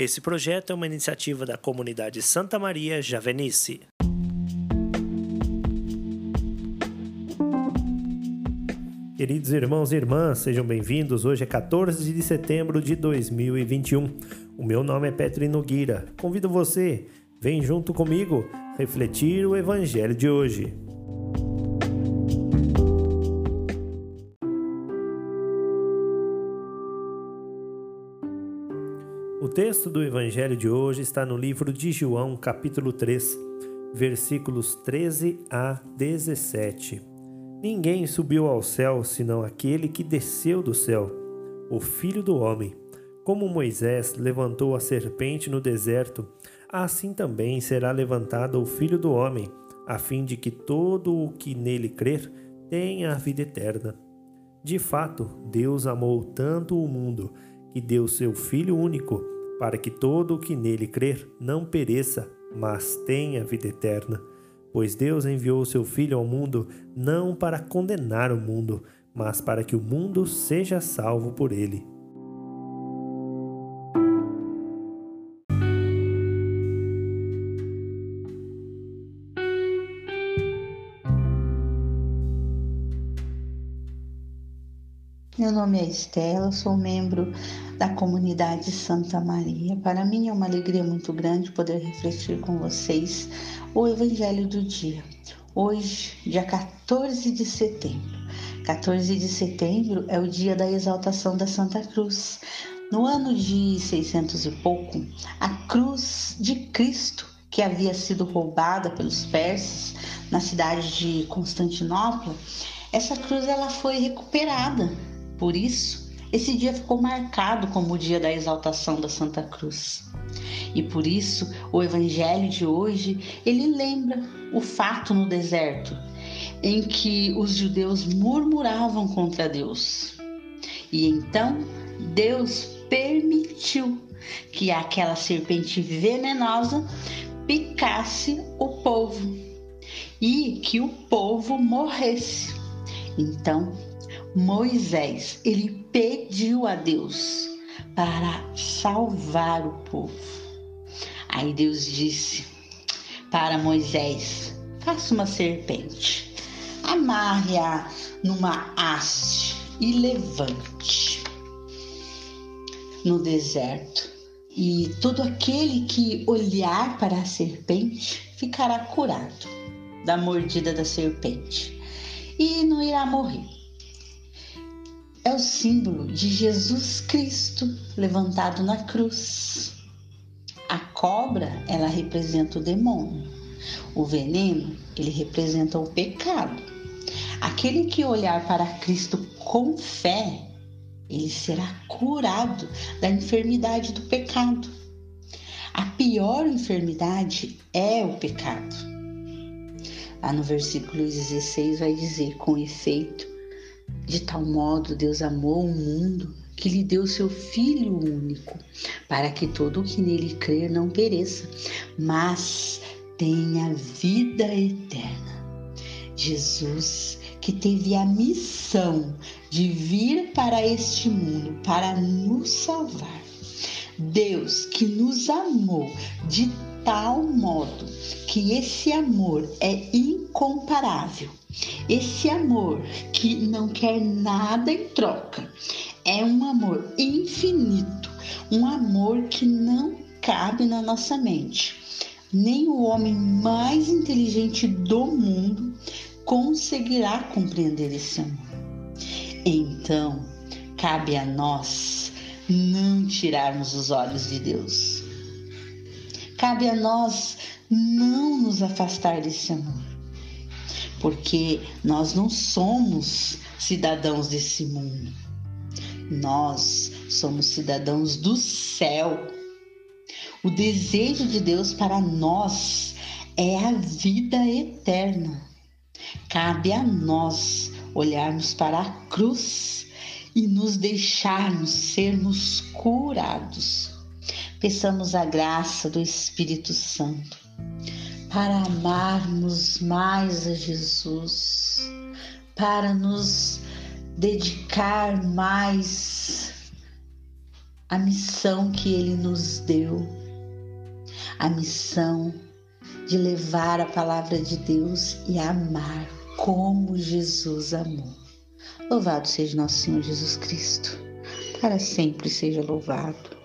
Esse projeto é uma iniciativa da comunidade Santa Maria Javenice. Queridos irmãos e irmãs, sejam bem-vindos. Hoje é 14 de setembro de 2021. O meu nome é Petri Nogueira. Convido você, vem junto comigo refletir o evangelho de hoje. O texto do evangelho de hoje está no livro de João, capítulo 3, versículos 13 a 17. Ninguém subiu ao céu senão aquele que desceu do céu, o Filho do Homem. Como Moisés levantou a serpente no deserto, assim também será levantado o Filho do Homem, a fim de que todo o que nele crer tenha a vida eterna. De fato, Deus amou tanto o mundo que deu seu Filho único, para que todo o que nele crer não pereça, mas tenha vida eterna pois Deus enviou seu Filho ao mundo não para condenar o mundo, mas para que o mundo seja salvo por ele. Meu nome é Estela, sou membro da comunidade Santa Maria. Para mim é uma alegria muito grande poder refletir com vocês o Evangelho do dia. Hoje, dia 14 de setembro. 14 de setembro é o dia da exaltação da Santa Cruz. No ano de 600 e pouco, a cruz de Cristo, que havia sido roubada pelos persas na cidade de Constantinopla, essa cruz ela foi recuperada por isso, esse dia ficou marcado como o dia da exaltação da Santa Cruz. E por isso, o evangelho de hoje, ele lembra o fato no deserto em que os judeus murmuravam contra Deus. E então Deus permitiu que aquela serpente venenosa picasse o povo e que o povo morresse. Então Moisés, ele pediu a Deus para salvar o povo. Aí Deus disse para Moisés: faça uma serpente, amarre-a numa haste e levante no deserto. E todo aquele que olhar para a serpente ficará curado da mordida da serpente e não irá morrer é o símbolo de Jesus Cristo levantado na cruz. A cobra, ela representa o demônio. O veneno, ele representa o pecado. Aquele que olhar para Cristo com fé, ele será curado da enfermidade do pecado. A pior enfermidade é o pecado. Lá no versículo 16 vai dizer: com efeito, de tal modo Deus amou o mundo que lhe deu seu Filho único, para que todo o que nele crer não pereça, mas tenha vida eterna. Jesus, que teve a missão de vir para este mundo para nos salvar. Deus que nos amou de tal modo que esse amor é incomparável esse amor que não quer nada em troca é um amor infinito, um amor que não cabe na nossa mente. Nem o homem mais inteligente do mundo conseguirá compreender esse amor. Então, cabe a nós não tirarmos os olhos de Deus. Cabe a nós não nos afastar desse amor porque nós não somos cidadãos desse mundo. Nós somos cidadãos do céu. O desejo de Deus para nós é a vida eterna. Cabe a nós olharmos para a cruz e nos deixarmos sermos curados. Peçamos a graça do Espírito Santo para amarmos mais a Jesus, para nos dedicar mais a missão que ele nos deu, a missão de levar a palavra de Deus e amar como Jesus amou. Louvado seja nosso Senhor Jesus Cristo, para sempre seja louvado.